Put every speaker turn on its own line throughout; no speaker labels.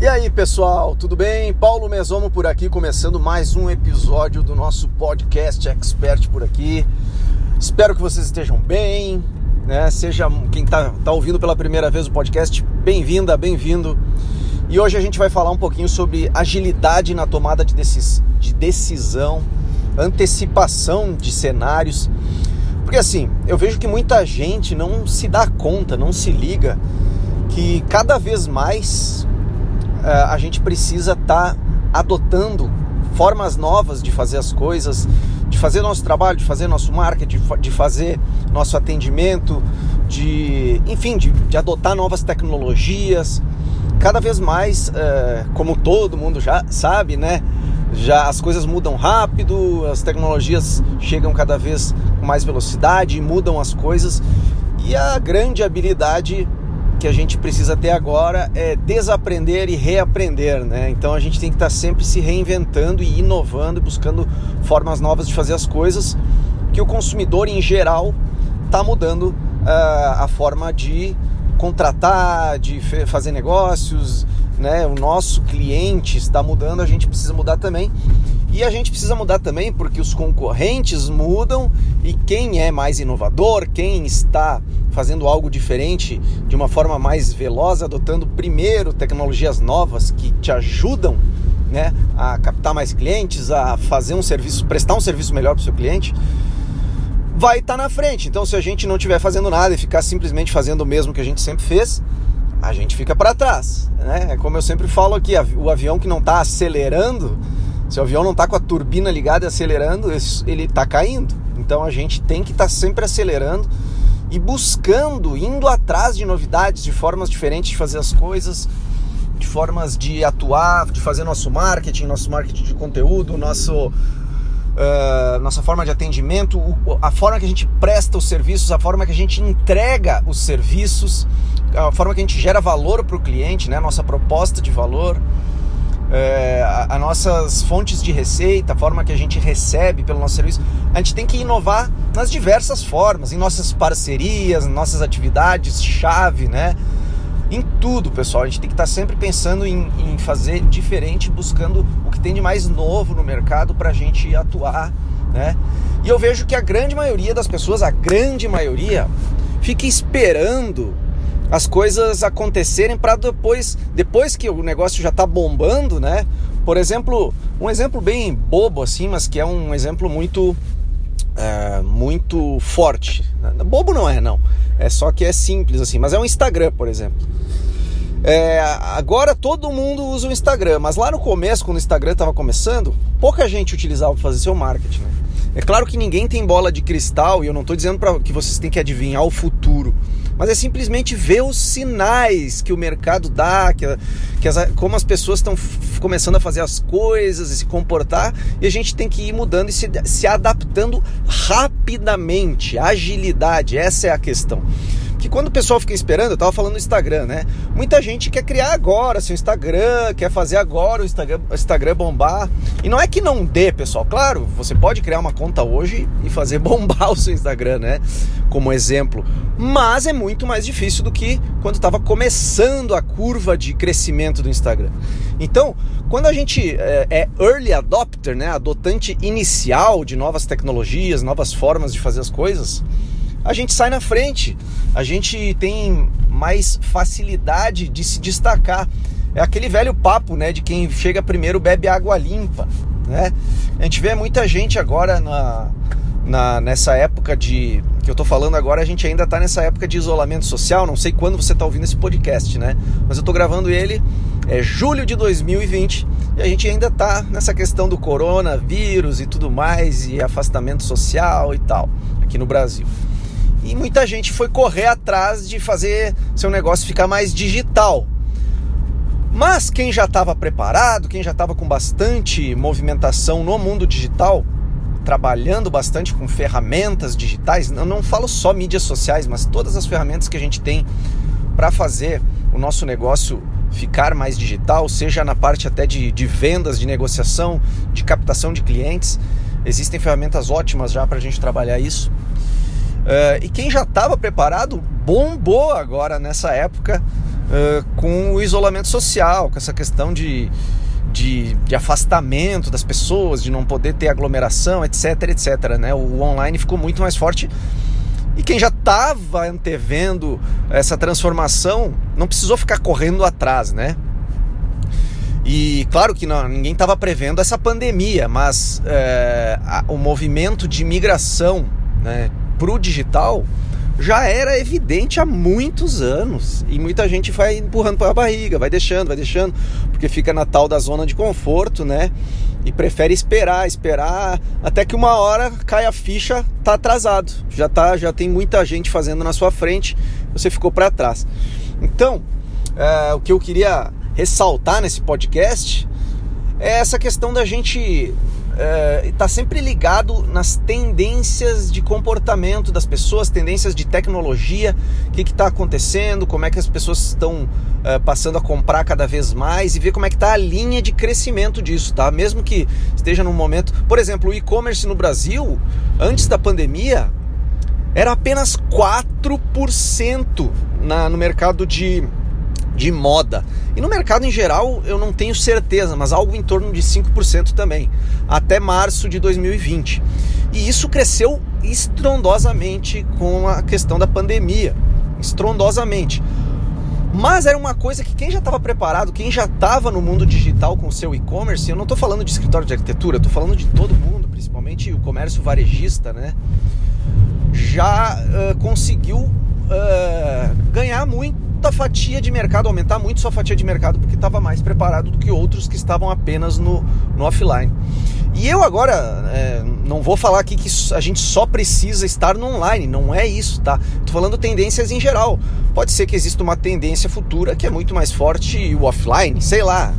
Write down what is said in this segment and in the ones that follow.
E aí, pessoal, tudo bem? Paulo Mesomo por aqui, começando mais um episódio do nosso podcast Expert por aqui. Espero que vocês estejam bem, né? Seja quem está tá ouvindo pela primeira vez o podcast, bem-vinda, bem-vindo. E hoje a gente vai falar um pouquinho sobre agilidade na tomada de, decis de decisão, antecipação de cenários. Porque assim, eu vejo que muita gente não se dá conta, não se liga que cada vez mais a gente precisa estar tá adotando formas novas de fazer as coisas, de fazer nosso trabalho, de fazer nosso marketing, de fazer nosso atendimento, de, enfim, de, de adotar novas tecnologias. Cada vez mais, é, como todo mundo já sabe, né? Já as coisas mudam rápido, as tecnologias chegam cada vez com mais velocidade, mudam as coisas e a grande habilidade que a gente precisa ter agora é desaprender e reaprender, né? Então a gente tem que estar sempre se reinventando e inovando, buscando formas novas de fazer as coisas, que o consumidor em geral está mudando uh, a forma de contratar, de fazer negócios, né? O nosso cliente está mudando, a gente precisa mudar também. E a gente precisa mudar também porque os concorrentes mudam e quem é mais inovador, quem está fazendo algo diferente de uma forma mais veloz, adotando primeiro tecnologias novas que te ajudam né, a captar mais clientes, a fazer um serviço, prestar um serviço melhor para o seu cliente, vai estar tá na frente. Então, se a gente não estiver fazendo nada e ficar simplesmente fazendo o mesmo que a gente sempre fez, a gente fica para trás. Né? É como eu sempre falo aqui: o avião que não está acelerando, se o avião não está com a turbina ligada e acelerando, ele está caindo. Então a gente tem que estar tá sempre acelerando e buscando, indo atrás de novidades, de formas diferentes de fazer as coisas, de formas de atuar, de fazer nosso marketing, nosso marketing de conteúdo, nosso, uh, nossa forma de atendimento, a forma que a gente presta os serviços, a forma que a gente entrega os serviços, a forma que a gente gera valor para o cliente, né? nossa proposta de valor é, as nossas fontes de receita, a forma que a gente recebe pelo nosso serviço, a gente tem que inovar nas diversas formas, em nossas parcerias, em nossas atividades, chave, né? Em tudo, pessoal. A gente tem que estar sempre pensando em, em fazer diferente, buscando o que tem de mais novo no mercado para a gente atuar, né? E eu vejo que a grande maioria das pessoas, a grande maioria, fica esperando as coisas acontecerem para depois, depois que o negócio já está bombando, né? Por exemplo, um exemplo bem bobo assim, mas que é um exemplo muito é, muito forte. Bobo não é, não. É só que é simples assim. Mas é o Instagram, por exemplo. É, agora todo mundo usa o Instagram, mas lá no começo, quando o Instagram estava começando, pouca gente utilizava para fazer seu marketing. Né? É claro que ninguém tem bola de cristal e eu não estou dizendo para que vocês têm que adivinhar o futuro mas é simplesmente ver os sinais que o mercado dá, que, que as, como as pessoas estão começando a fazer as coisas e se comportar, e a gente tem que ir mudando e se, se adaptando rapidamente. Agilidade, essa é a questão que quando o pessoal fica esperando, eu tava falando no Instagram, né? Muita gente quer criar agora seu Instagram, quer fazer agora o Instagram, o Instagram bombar. E não é que não dê, pessoal. Claro, você pode criar uma conta hoje e fazer bombar o seu Instagram, né? Como exemplo. Mas é muito mais difícil do que quando estava começando a curva de crescimento do Instagram. Então, quando a gente é, é early adopter, né? Adotante inicial de novas tecnologias, novas formas de fazer as coisas a gente sai na frente, a gente tem mais facilidade de se destacar. É aquele velho papo, né, de quem chega primeiro bebe água limpa, né? A gente vê muita gente agora na, na nessa época de que eu tô falando agora, a gente ainda tá nessa época de isolamento social, não sei quando você tá ouvindo esse podcast, né? Mas eu tô gravando ele é julho de 2020 e a gente ainda tá nessa questão do coronavírus e tudo mais e afastamento social e tal aqui no Brasil e muita gente foi correr atrás de fazer seu negócio ficar mais digital. Mas quem já estava preparado, quem já estava com bastante movimentação no mundo digital, trabalhando bastante com ferramentas digitais, eu não falo só mídias sociais, mas todas as ferramentas que a gente tem para fazer o nosso negócio ficar mais digital, seja na parte até de, de vendas, de negociação, de captação de clientes. Existem ferramentas ótimas já para a gente trabalhar isso. Uh, e quem já estava preparado bombou agora nessa época uh, com o isolamento social, com essa questão de, de, de, afastamento das pessoas, de não poder ter aglomeração, etc, etc. Né? O online ficou muito mais forte e quem já estava antevendo essa transformação não precisou ficar correndo atrás, né? E claro que não, ninguém estava prevendo essa pandemia, mas é, a, o movimento de migração né, para o digital já era evidente há muitos anos e muita gente vai empurrando para a barriga, vai deixando, vai deixando, porque fica na tal da zona de conforto, né? E prefere esperar, esperar até que uma hora cai a ficha, tá atrasado, já tá, já tem muita gente fazendo na sua frente, você ficou para trás. Então, é, o que eu queria ressaltar nesse podcast é essa questão da gente estar é, tá sempre ligado nas tendências de comportamento das pessoas, tendências de tecnologia, o que está acontecendo, como é que as pessoas estão é, passando a comprar cada vez mais e ver como é que está a linha de crescimento disso, tá? Mesmo que esteja num momento, por exemplo, o e-commerce no Brasil, antes da pandemia, era apenas 4% na, no mercado de de moda. E no mercado em geral eu não tenho certeza, mas algo em torno de 5% também, até março de 2020. E isso cresceu estrondosamente com a questão da pandemia estrondosamente. Mas era uma coisa que quem já estava preparado, quem já estava no mundo digital com seu e-commerce, eu não estou falando de escritório de arquitetura, estou falando de todo mundo, principalmente o comércio varejista, né? Já uh, conseguiu uh, ganhar muito muita fatia de mercado, aumentar muito sua fatia de mercado, porque estava mais preparado do que outros que estavam apenas no, no offline. E eu agora é, não vou falar aqui que a gente só precisa estar no online, não é isso, tá? Tô falando tendências em geral. Pode ser que exista uma tendência futura que é muito mais forte o offline, sei lá,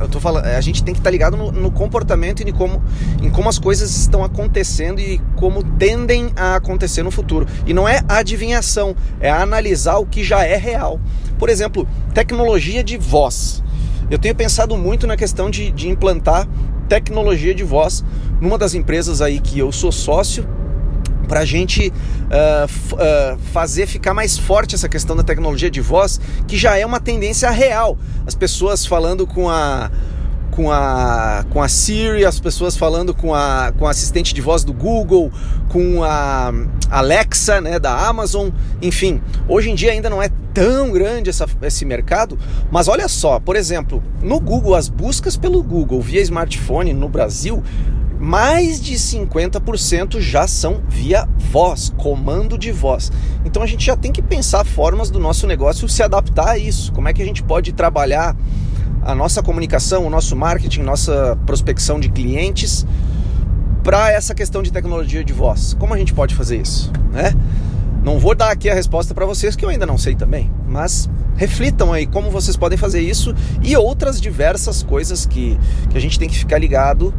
eu tô falando, a gente tem que estar tá ligado no, no, comportamento e em como, em como as coisas estão acontecendo e como tendem a acontecer no futuro. E não é adivinhação, é analisar o que já é real. Por exemplo, tecnologia de voz. Eu tenho pensado muito na questão de, de implantar tecnologia de voz numa das empresas aí que eu sou sócio para a gente uh, uh, fazer ficar mais forte essa questão da tecnologia de voz, que já é uma tendência real. As pessoas falando com a com a, com a Siri, as pessoas falando com a, com a assistente de voz do Google, com a Alexa né, da Amazon, enfim. Hoje em dia ainda não é tão grande essa, esse mercado, mas olha só, por exemplo, no Google, as buscas pelo Google via smartphone no Brasil mais de 50% já são via voz, comando de voz. Então a gente já tem que pensar formas do nosso negócio se adaptar a isso. Como é que a gente pode trabalhar a nossa comunicação, o nosso marketing, nossa prospecção de clientes para essa questão de tecnologia de voz? Como a gente pode fazer isso, né? Não vou dar aqui a resposta para vocês que eu ainda não sei também, mas reflitam aí como vocês podem fazer isso e outras diversas coisas que, que a gente tem que ficar ligado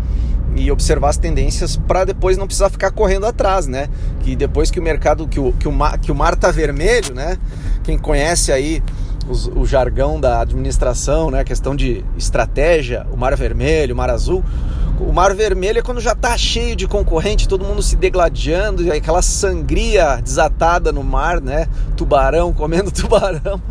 e observar as tendências para depois não precisar ficar correndo atrás, né? Que depois que o mercado, que o, que o, mar, que o mar tá vermelho, né? Quem conhece aí os, o jargão da administração, né? A questão de estratégia, o mar vermelho, o mar azul. O mar vermelho é quando já tá cheio de concorrente, todo mundo se degladiando, e aquela sangria desatada no mar, né? Tubarão comendo tubarão.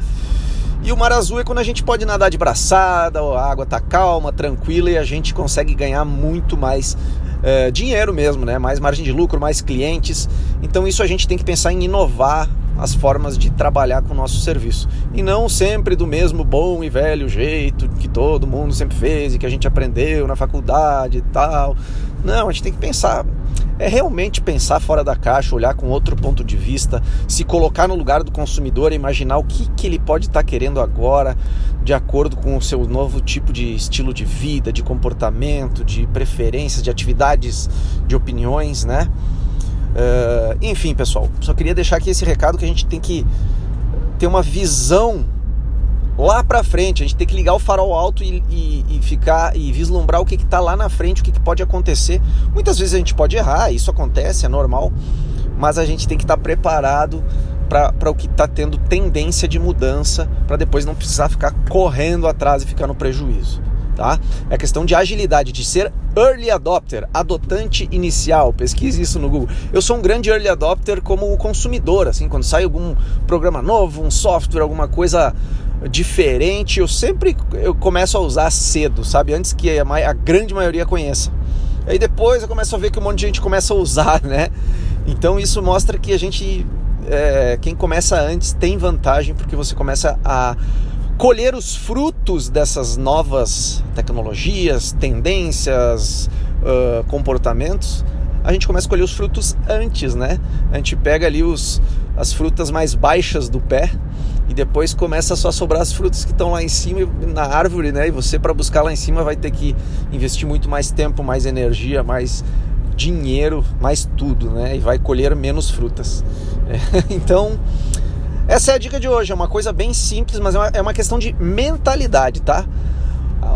E o mar azul é quando a gente pode nadar de braçada, a água tá calma, tranquila e a gente consegue ganhar muito mais é, dinheiro mesmo, né? Mais margem de lucro, mais clientes. Então isso a gente tem que pensar em inovar as formas de trabalhar com o nosso serviço. E não sempre do mesmo bom e velho jeito que todo mundo sempre fez e que a gente aprendeu na faculdade e tal. Não, a gente tem que pensar é realmente pensar fora da caixa, olhar com outro ponto de vista, se colocar no lugar do consumidor e imaginar o que, que ele pode estar tá querendo agora, de acordo com o seu novo tipo de estilo de vida, de comportamento, de preferências, de atividades, de opiniões, né? Uh, enfim, pessoal, só queria deixar aqui esse recado que a gente tem que ter uma visão lá para frente. A gente tem que ligar o farol alto e, e, e ficar e vislumbrar o que está lá na frente, o que, que, pode acontecer. Muitas vezes a gente pode errar, isso acontece, é normal, mas a gente tem que estar tá preparado para o que está tendo tendência de mudança, para depois não precisar ficar correndo atrás e ficar no prejuízo. Tá? É questão de agilidade, de ser early adopter, adotante inicial. Pesquise isso no Google. Eu sou um grande early adopter como consumidor, assim, quando sai algum programa novo, um software, alguma coisa diferente, eu sempre eu começo a usar cedo, sabe? Antes que a, a grande maioria conheça. Aí depois eu começo a ver que um monte de gente começa a usar, né? Então isso mostra que a gente, é, quem começa antes tem vantagem porque você começa a colher os frutos dessas novas tecnologias, tendências, uh, comportamentos. A gente começa a colher os frutos antes, né? A gente pega ali os, as frutas mais baixas do pé e depois começa só a sobrar as frutas que estão lá em cima na árvore, né? E você para buscar lá em cima vai ter que investir muito mais tempo, mais energia, mais dinheiro, mais tudo, né? E vai colher menos frutas. É, então, essa é a dica de hoje. É uma coisa bem simples, mas é uma, é uma questão de mentalidade, tá?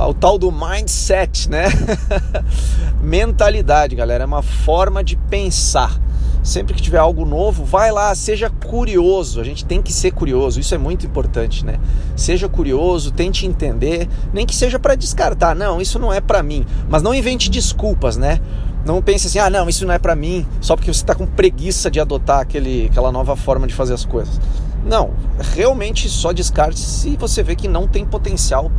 O tal do mindset, né? mentalidade, galera, é uma forma de pensar sempre que tiver algo novo, vai lá, seja curioso. A gente tem que ser curioso, isso é muito importante, né? Seja curioso, tente entender, nem que seja para descartar. Não, isso não é para mim. Mas não invente desculpas, né? Não pense assim, ah, não, isso não é para mim, só porque você está com preguiça de adotar aquele, aquela nova forma de fazer as coisas. Não, realmente só descarte se você vê que não tem potencial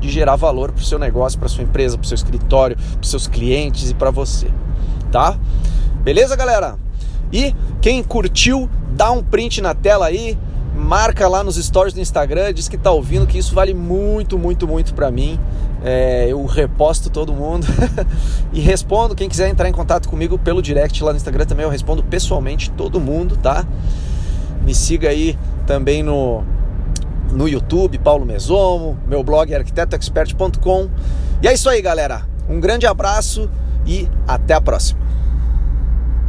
de gerar valor para o seu negócio, para sua empresa, para o seu escritório, para seus clientes e para você, tá? Beleza, galera? E quem curtiu, dá um print na tela aí, marca lá nos stories do Instagram, diz que tá ouvindo, que isso vale muito, muito, muito para mim. É, eu reposto todo mundo e respondo. Quem quiser entrar em contato comigo pelo direct lá no Instagram também, eu respondo pessoalmente todo mundo, tá? Me siga aí também no, no YouTube, Paulo Mesomo, meu blog é arquitetoexpert.com. E é isso aí, galera. Um grande abraço e até a próxima.